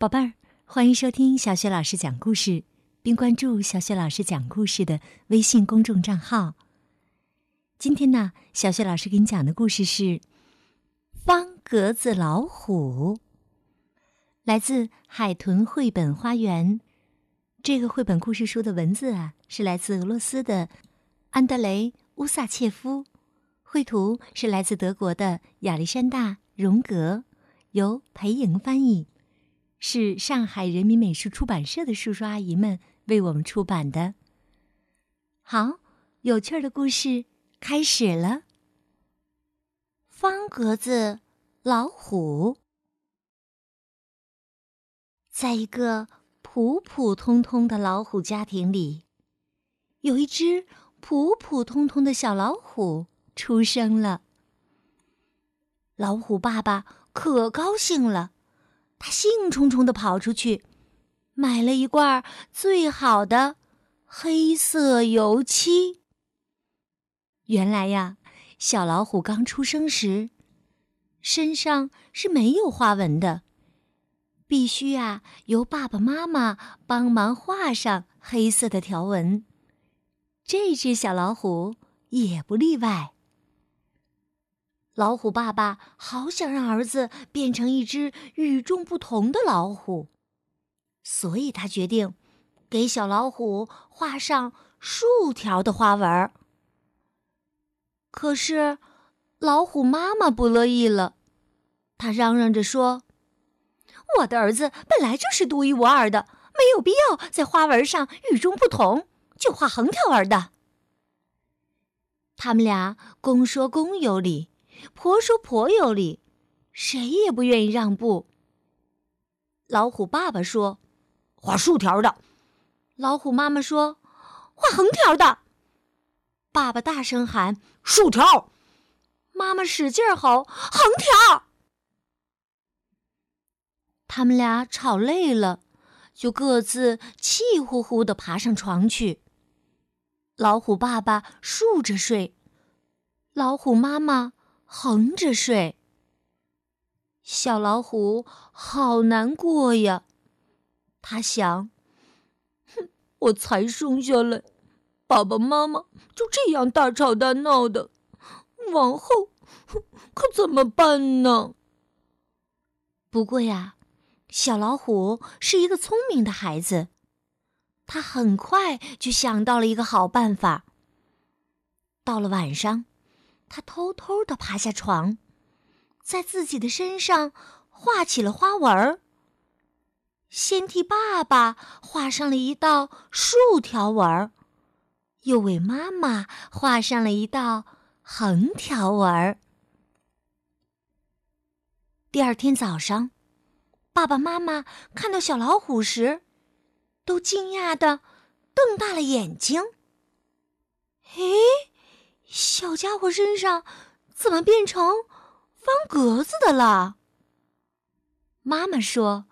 宝贝儿，欢迎收听小雪老师讲故事，并关注小雪老师讲故事的微信公众账号。今天呢，小雪老师给你讲的故事是《方格子老虎》，来自海豚绘本花园。这个绘本故事书的文字啊，是来自俄罗斯的安德雷·乌萨切夫，绘图是来自德国的亚历山大·荣格，由裴莹翻译。是上海人民美术出版社的叔叔阿姨们为我们出版的。好，有趣的故事开始了。方格子老虎，在一个普普通通的老虎家庭里，有一只普普通通的小老虎出生了。老虎爸爸可高兴了。他兴冲冲的跑出去，买了一罐最好的黑色油漆。原来呀，小老虎刚出生时，身上是没有花纹的，必须啊由爸爸妈妈帮忙画上黑色的条纹。这只小老虎也不例外。老虎爸爸好想让儿子变成一只与众不同的老虎，所以他决定给小老虎画上竖条的花纹。可是，老虎妈妈不乐意了，他嚷嚷着说：“我的儿子本来就是独一无二的，没有必要在花纹上与众不同，就画横条纹的。”他们俩公说公有理。婆说婆有理，谁也不愿意让步。老虎爸爸说：“画竖条的。”老虎妈妈说：“画横条的。”爸爸大声喊：“竖条！”妈妈使劲吼：“横条！”他们俩吵累了，就各自气呼呼的爬上床去。老虎爸爸竖着睡，老虎妈妈。横着睡，小老虎好难过呀。他想：“哼，我才生下来，爸爸妈妈就这样大吵大闹的，往后可怎么办呢？”不过呀，小老虎是一个聪明的孩子，他很快就想到了一个好办法。到了晚上。他偷偷的爬下床，在自己的身上画起了花纹儿。先替爸爸画上了一道竖条纹儿，又为妈妈画上了一道横条纹儿。第二天早上，爸爸妈妈看到小老虎时，都惊讶的瞪大了眼睛。诶！小家伙身上怎么变成方格子的了？妈妈说：“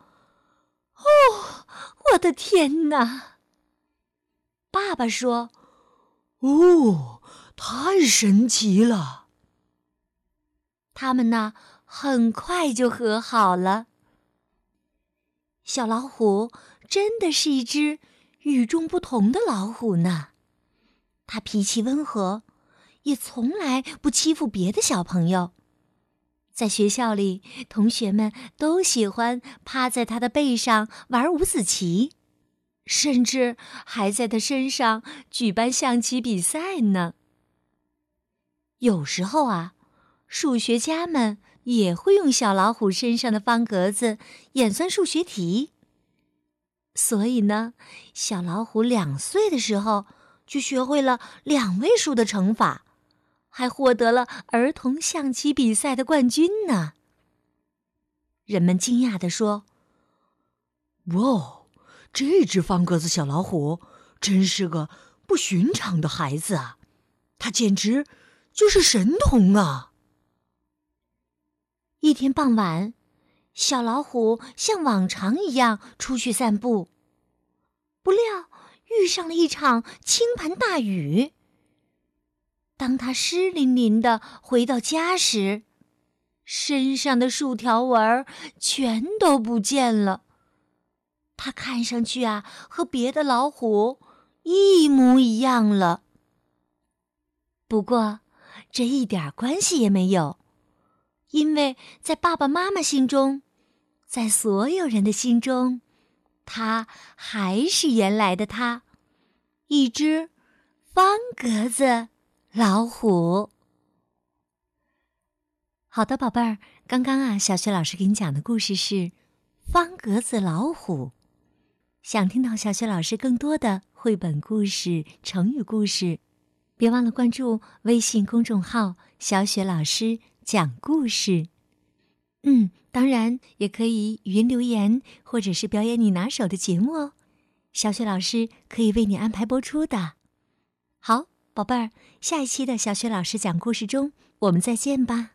哦，我的天哪！”爸爸说：“哦，太神奇了。”他们呢，很快就和好了。小老虎真的是一只与众不同的老虎呢，它脾气温和。也从来不欺负别的小朋友。在学校里，同学们都喜欢趴在他的背上玩五子棋，甚至还在他身上举办象棋比赛呢。有时候啊，数学家们也会用小老虎身上的方格子演算数学题。所以呢，小老虎两岁的时候就学会了两位数的乘法。还获得了儿童象棋比赛的冠军呢。人们惊讶地说：“哇，这只方格子小老虎真是个不寻常的孩子啊！它简直就是神童啊！”一天傍晚，小老虎像往常一样出去散步，不料遇上了一场倾盆大雨。当他湿淋淋的回到家时，身上的竖条纹全都不见了，他看上去啊，和别的老虎一模一样了。不过，这一点关系也没有，因为在爸爸妈妈心中，在所有人的心中，他还是原来的他，一只方格子老虎。好的，宝贝儿，刚刚啊，小雪老师给你讲的故事是《方格子老虎》。想听到小雪老师更多的绘本故事、成语故事，别忘了关注微信公众号“小雪老师讲故事”。嗯，当然也可以语音留言，或者是表演你拿手的节目哦，小雪老师可以为你安排播出的。好，宝贝儿，下一期的小雪老师讲故事中，我们再见吧。